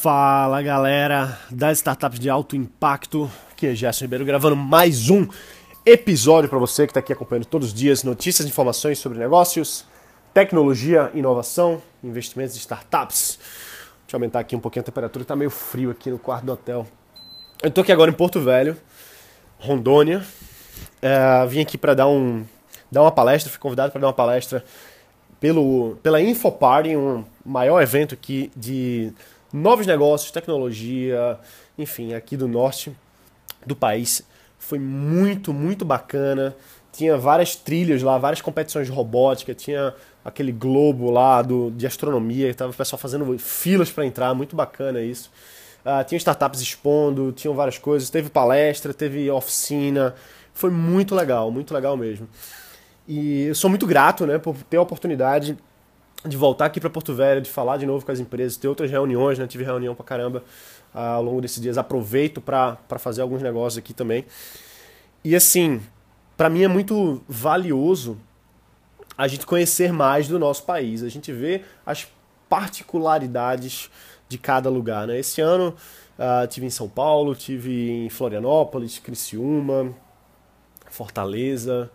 Fala galera das startups de alto impacto, aqui é Gerson Ribeiro gravando mais um episódio para você que está aqui acompanhando todos os dias notícias e informações sobre negócios, tecnologia, inovação, investimentos em startups. Deixa eu aumentar aqui um pouquinho a temperatura, está meio frio aqui no quarto do hotel. Eu estou aqui agora em Porto Velho, Rondônia. É, vim aqui para dar, um, dar uma palestra, fui convidado para dar uma palestra pelo, pela InfoParty, um maior evento aqui de novos negócios, tecnologia, enfim, aqui do norte do país. Foi muito, muito bacana. Tinha várias trilhas lá, várias competições de robótica, tinha aquele globo lá do, de astronomia, estava o pessoal fazendo filas para entrar, muito bacana isso. Uh, tinha startups expondo, tinham várias coisas, teve palestra, teve oficina, foi muito legal, muito legal mesmo. E eu sou muito grato né, por ter a oportunidade de voltar aqui para Porto Velho, de falar de novo com as empresas, ter outras reuniões, né? Tive reunião pra caramba uh, ao longo desses dias. Aproveito para fazer alguns negócios aqui também. E assim, para mim é muito valioso a gente conhecer mais do nosso país, a gente vê as particularidades de cada lugar, né? Esse ano uh, tive em São Paulo, tive em Florianópolis, Criciúma, Fortaleza,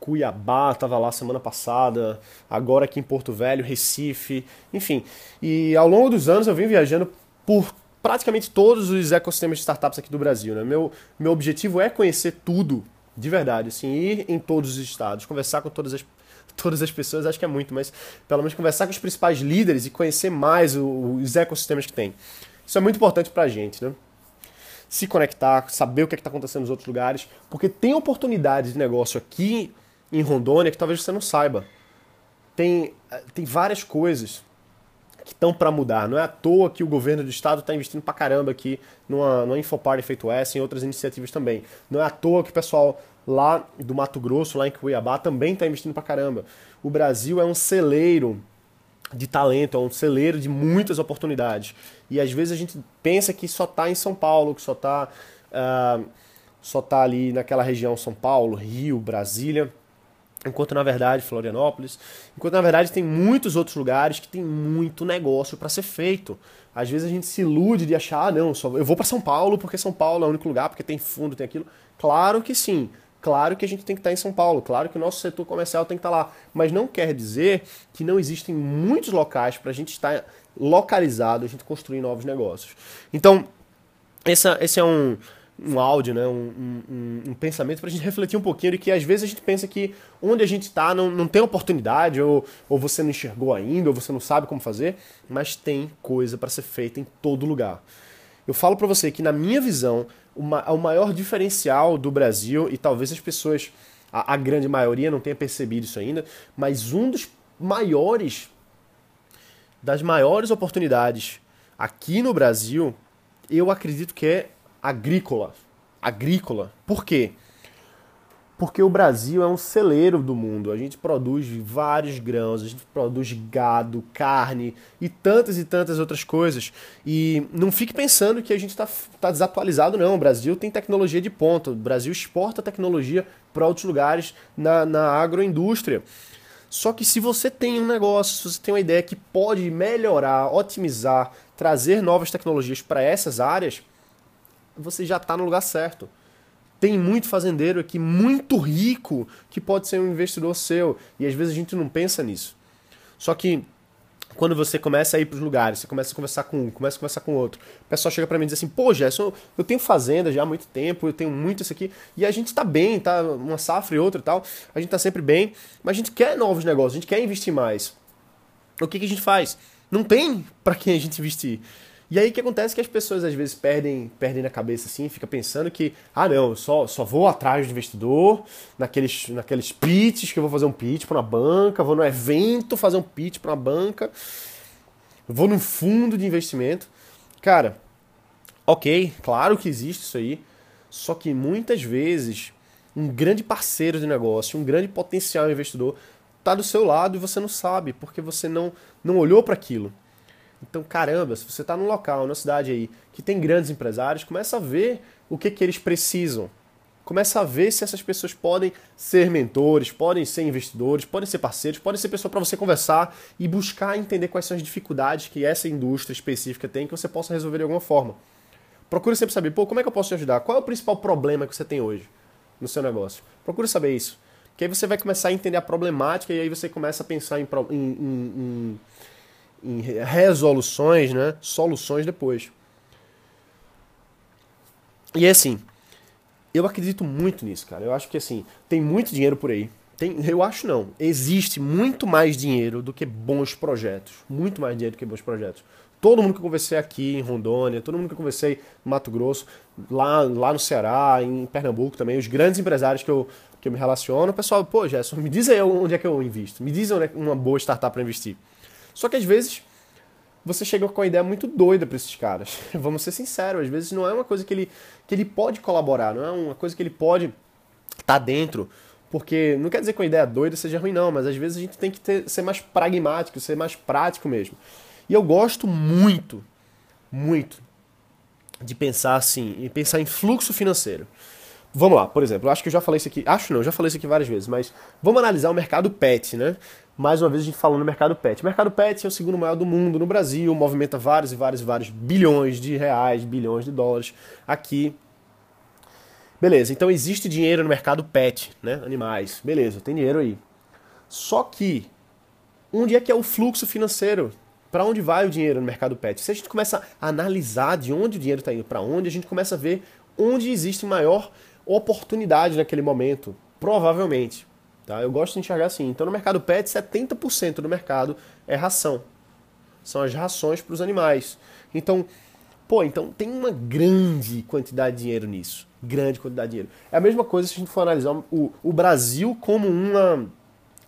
Cuiabá, estava lá semana passada, agora aqui em Porto Velho, Recife, enfim. E ao longo dos anos eu vim viajando por praticamente todos os ecossistemas de startups aqui do Brasil. Né? Meu, meu objetivo é conhecer tudo, de verdade, assim, ir em todos os estados, conversar com todas as, todas as pessoas, acho que é muito, mas pelo menos conversar com os principais líderes e conhecer mais os ecossistemas que tem. Isso é muito importante para a gente, né? Se conectar, saber o que é está acontecendo nos outros lugares, porque tem oportunidades de negócio aqui em Rondônia que talvez você não saiba. Tem, eh, tem várias coisas que estão para mudar. Não é à toa que o governo do estado está investindo para caramba aqui numa, numa Infoparty feito essa e em outras iniciativas também. Não é à toa que o pessoal lá do Mato Grosso, lá em Cuiabá, também está investindo para caramba. O Brasil é um celeiro de talento, é um celeiro de muitas oportunidades. E às vezes a gente pensa que só está em São Paulo, que só está uh, ah, só tá ali naquela região São Paulo, Rio, Brasília enquanto na verdade Florianópolis, enquanto na verdade tem muitos outros lugares que tem muito negócio para ser feito. Às vezes a gente se ilude de achar, ah, não, só eu vou para São Paulo porque São Paulo é o único lugar, porque tem fundo, tem aquilo. Claro que sim. Claro que a gente tem que estar em São Paulo, claro que o nosso setor comercial tem que estar lá, mas não quer dizer que não existem muitos locais para a gente estar localizado, a gente construir novos negócios. Então, essa, esse é um, um áudio, né? um, um, um pensamento para a gente refletir um pouquinho de que às vezes a gente pensa que onde a gente está não, não tem oportunidade, ou, ou você não enxergou ainda, ou você não sabe como fazer, mas tem coisa para ser feita em todo lugar. Eu falo para você que, na minha visão, uma, o maior diferencial do Brasil, e talvez as pessoas, a, a grande maioria, não tenha percebido isso ainda, mas um dos maiores, das maiores oportunidades aqui no Brasil, eu acredito que é agrícola. Agrícola. Por quê? Porque o Brasil é um celeiro do mundo. A gente produz vários grãos, a gente produz gado, carne e tantas e tantas outras coisas. E não fique pensando que a gente está tá desatualizado, não. O Brasil tem tecnologia de ponta. O Brasil exporta tecnologia para outros lugares na, na agroindústria. Só que se você tem um negócio, se você tem uma ideia que pode melhorar, otimizar, trazer novas tecnologias para essas áreas, você já está no lugar certo. Tem muito fazendeiro aqui, muito rico, que pode ser um investidor seu. E às vezes a gente não pensa nisso. Só que quando você começa a ir para os lugares, você começa a conversar com um, começa a conversar com outro, o pessoal chega para mim e diz assim: pô, Gerson, eu tenho fazenda já há muito tempo, eu tenho muito isso aqui, e a gente está bem, tá uma safra e outra e tal, a gente está sempre bem, mas a gente quer novos negócios, a gente quer investir mais. O que, que a gente faz? Não tem para quem a gente investir. E aí o que acontece é que as pessoas às vezes perdem, perdem na cabeça assim, fica pensando que, ah não, só, só vou atrás do investidor, naqueles, naqueles pitches que eu vou fazer um pitch para uma banca, vou no evento fazer um pitch para uma banca, vou num fundo de investimento. Cara, ok, claro que existe isso aí, só que muitas vezes um grande parceiro de negócio, um grande potencial investidor está do seu lado e você não sabe, porque você não, não olhou para aquilo. Então, caramba, se você está num local, numa cidade aí, que tem grandes empresários, começa a ver o que, que eles precisam. Começa a ver se essas pessoas podem ser mentores, podem ser investidores, podem ser parceiros, podem ser pessoas para você conversar e buscar entender quais são as dificuldades que essa indústria específica tem que você possa resolver de alguma forma. Procure sempre saber, pô, como é que eu posso te ajudar? Qual é o principal problema que você tem hoje no seu negócio? Procure saber isso. Que aí você vai começar a entender a problemática e aí você começa a pensar em, em, em, em resoluções, né? Soluções depois. E é assim, eu acredito muito nisso, cara. Eu acho que assim, tem muito dinheiro por aí. Tem, eu acho não. Existe muito mais dinheiro do que bons projetos. Muito mais dinheiro do que bons projetos. Todo mundo que eu conversei aqui em Rondônia, todo mundo que eu conversei no Mato Grosso, lá, lá no Ceará, em Pernambuco também, os grandes empresários que eu, que eu me relaciono, o pessoal, pô, Gerson, me diz aí onde é que eu invisto. Me diz onde é uma boa startup para investir. Só que às vezes você chega com uma ideia muito doida para esses caras. Vamos ser sinceros, às vezes não é uma coisa que ele, que ele pode colaborar, não é uma coisa que ele pode estar tá dentro. Porque não quer dizer que uma ideia doida seja ruim, não, mas às vezes a gente tem que ter, ser mais pragmático, ser mais prático mesmo. E eu gosto muito, muito de pensar assim, e pensar em fluxo financeiro. Vamos lá, por exemplo, acho que eu já falei isso aqui, acho não, já falei isso aqui várias vezes, mas vamos analisar o mercado pet, né? Mais uma vez a gente falando no mercado pet. O mercado pet é o segundo maior do mundo no Brasil, movimenta vários e vários e vários bilhões de reais, bilhões de dólares aqui. Beleza, então existe dinheiro no mercado pet, né? Animais. Beleza, tem dinheiro aí. Só que onde é que é o fluxo financeiro? Para onde vai o dinheiro no mercado pet? Se a gente começa a analisar de onde o dinheiro está indo para onde, a gente começa a ver onde existe maior oportunidade naquele momento, provavelmente. Tá? Eu gosto de enxergar assim. Então, no mercado pet, 70% do mercado é ração. São as rações para os animais. Então, pô, então tem uma grande quantidade de dinheiro nisso. Grande quantidade de dinheiro. É a mesma coisa se a gente for analisar o, o Brasil como, uma,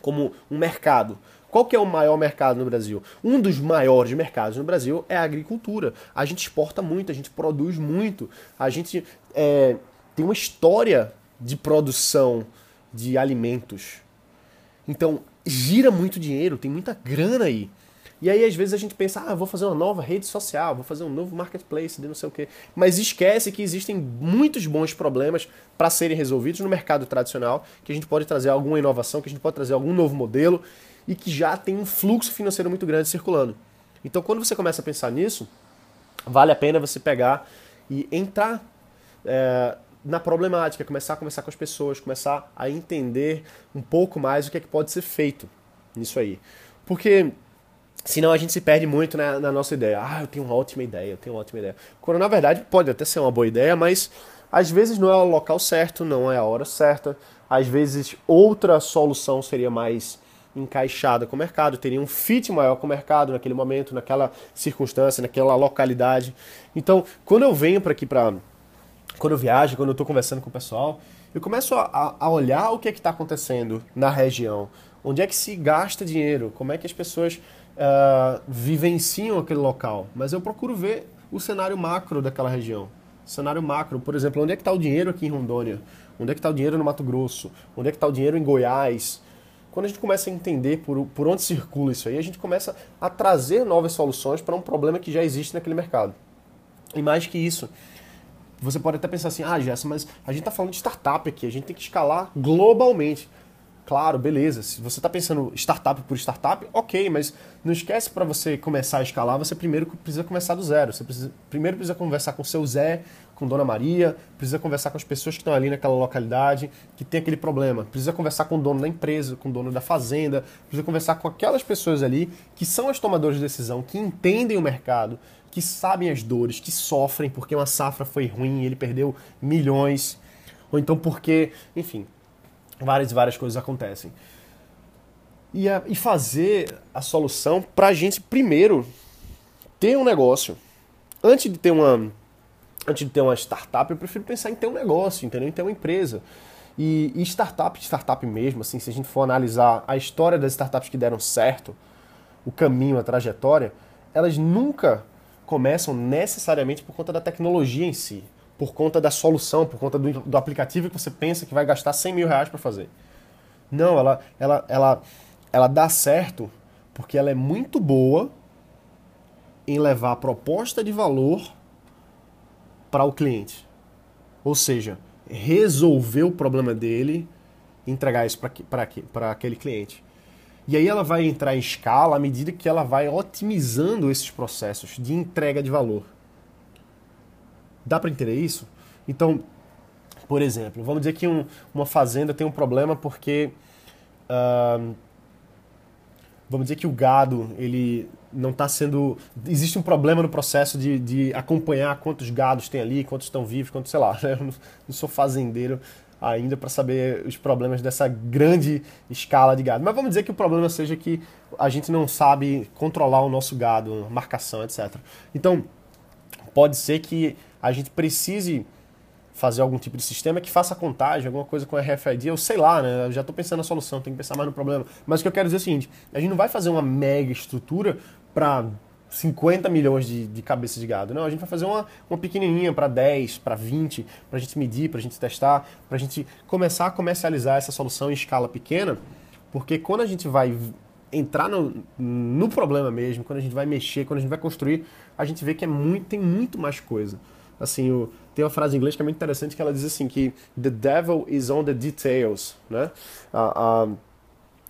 como um mercado. Qual que é o maior mercado no Brasil? Um dos maiores mercados no Brasil é a agricultura. A gente exporta muito, a gente produz muito, a gente é, tem uma história de produção de alimentos. Então, gira muito dinheiro, tem muita grana aí. E aí, às vezes, a gente pensa, ah, vou fazer uma nova rede social, vou fazer um novo marketplace, de não sei o quê. Mas esquece que existem muitos bons problemas para serem resolvidos no mercado tradicional, que a gente pode trazer alguma inovação, que a gente pode trazer algum novo modelo e que já tem um fluxo financeiro muito grande circulando. Então, quando você começa a pensar nisso, vale a pena você pegar e entrar é, na problemática, começar a conversar com as pessoas, começar a entender um pouco mais o que é que pode ser feito nisso aí. Porque senão a gente se perde muito na, na, nossa ideia. Ah, eu tenho uma ótima ideia, eu tenho uma ótima ideia. Quando na verdade pode até ser uma boa ideia, mas às vezes não é o local certo, não é a hora certa. Às vezes outra solução seria mais encaixada com o mercado, teria um fit maior com o mercado naquele momento, naquela circunstância, naquela localidade. Então, quando eu venho para aqui para quando eu viajo, quando eu estou conversando com o pessoal, eu começo a, a olhar o que é está acontecendo na região, onde é que se gasta dinheiro, como é que as pessoas uh, vivenciam aquele local. Mas eu procuro ver o cenário macro daquela região. Cenário macro, por exemplo, onde é que está o dinheiro aqui em Rondônia? Onde é que está o dinheiro no Mato Grosso? Onde é que está o dinheiro em Goiás? Quando a gente começa a entender por, por onde circula isso aí, a gente começa a trazer novas soluções para um problema que já existe naquele mercado. E mais que isso, você pode até pensar assim, ah, Jessa, mas a gente está falando de startup aqui, a gente tem que escalar globalmente. Claro, beleza. Se você está pensando startup por startup, ok, mas não esquece para você começar a escalar, você primeiro precisa começar do zero. Você precisa, primeiro precisa conversar com seu Zé, com Dona Maria, precisa conversar com as pessoas que estão ali naquela localidade, que tem aquele problema. Precisa conversar com o dono da empresa, com o dono da fazenda, precisa conversar com aquelas pessoas ali que são as tomadoras de decisão, que entendem o mercado, que sabem as dores, que sofrem porque uma safra foi ruim, ele perdeu milhões, ou então porque, enfim, várias e várias coisas acontecem. E, a, e fazer a solução para a gente, primeiro, ter um negócio. Antes de ter uma antes de ter uma startup, eu prefiro pensar em ter um negócio, entendeu? Em ter uma empresa. E, e startup, startup mesmo, assim, se a gente for analisar a história das startups que deram certo, o caminho, a trajetória, elas nunca começam necessariamente por conta da tecnologia em si por conta da solução, por conta do, do aplicativo que você pensa que vai gastar 100 mil reais para fazer. Não, ela, ela, ela, ela dá certo porque ela é muito boa em levar a proposta de valor para o cliente. Ou seja, resolver o problema dele entregar isso para aquele cliente. E aí ela vai entrar em escala à medida que ela vai otimizando esses processos de entrega de valor. Dá para entender isso? Então, por exemplo, vamos dizer que um, uma fazenda tem um problema porque uh, vamos dizer que o gado ele não está sendo existe um problema no processo de, de acompanhar quantos gados tem ali, quantos estão vivos, quantos sei lá. Né? Eu não, sou fazendeiro ainda para saber os problemas dessa grande escala de gado. Mas vamos dizer que o problema seja que a gente não sabe controlar o nosso gado, marcação, etc. Então pode ser que a gente precise fazer algum tipo de sistema que faça contagem, alguma coisa com RFID, eu sei lá, né? Eu já estou pensando na solução, tem que pensar mais no problema. Mas o que eu quero dizer é o seguinte: a gente não vai fazer uma mega estrutura para 50 milhões de, de cabeças de gado. Não, a gente vai fazer uma, uma pequenininha para 10, para 20, para a gente medir, para a gente testar, para a gente começar a comercializar essa solução em escala pequena, porque quando a gente vai entrar no, no problema mesmo, quando a gente vai mexer, quando a gente vai construir, a gente vê que é muito, tem muito mais coisa. Assim, o, tem uma frase em inglês que é muito interessante que ela diz assim que the devil is on the details, né? A,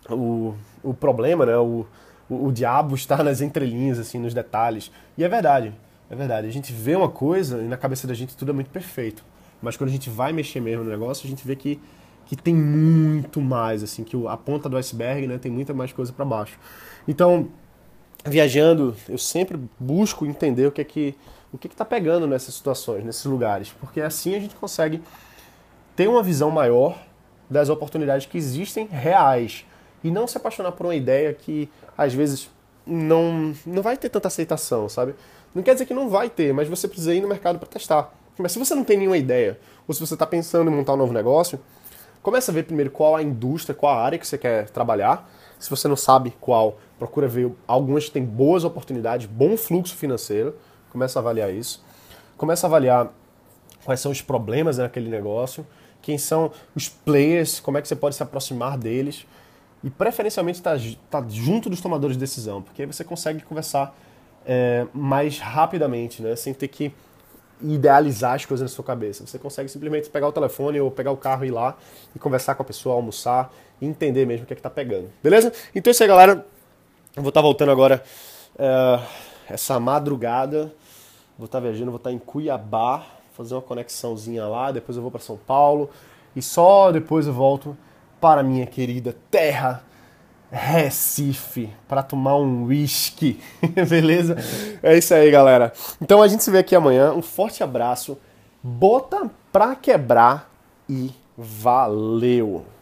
a, o, o problema, né? O, o, o diabo está nas entrelinhas, assim, nos detalhes. E é verdade, é verdade. A gente vê uma coisa e na cabeça da gente tudo é muito perfeito. Mas quando a gente vai mexer mesmo no negócio, a gente vê que, que tem muito mais, assim, que a ponta do iceberg, né? Tem muita mais coisa para baixo. Então, viajando, eu sempre busco entender o que é que o que está pegando nessas situações, nesses lugares, porque assim a gente consegue ter uma visão maior das oportunidades que existem reais e não se apaixonar por uma ideia que às vezes não, não vai ter tanta aceitação, sabe? Não quer dizer que não vai ter, mas você precisa ir no mercado para testar. Mas se você não tem nenhuma ideia, ou se você está pensando em montar um novo negócio, começa a ver primeiro qual a indústria, qual a área que você quer trabalhar. Se você não sabe qual, procura ver algumas que têm boas oportunidades, bom fluxo financeiro começa a avaliar isso, começa a avaliar quais são os problemas naquele negócio, quem são os players, como é que você pode se aproximar deles e preferencialmente estar tá, tá junto dos tomadores de decisão, porque aí você consegue conversar é, mais rapidamente, né, sem ter que idealizar as coisas na sua cabeça. Você consegue simplesmente pegar o telefone ou pegar o carro e ir lá e conversar com a pessoa, almoçar e entender mesmo o que é que tá pegando. Beleza? Então é isso aí, galera. Eu vou estar tá voltando agora é, essa madrugada Vou estar viajando, vou estar em Cuiabá, fazer uma conexãozinha lá, depois eu vou para São Paulo e só depois eu volto para minha querida terra Recife para tomar um whisky, beleza? É isso aí, galera. Então a gente se vê aqui amanhã. Um forte abraço, bota pra quebrar e valeu!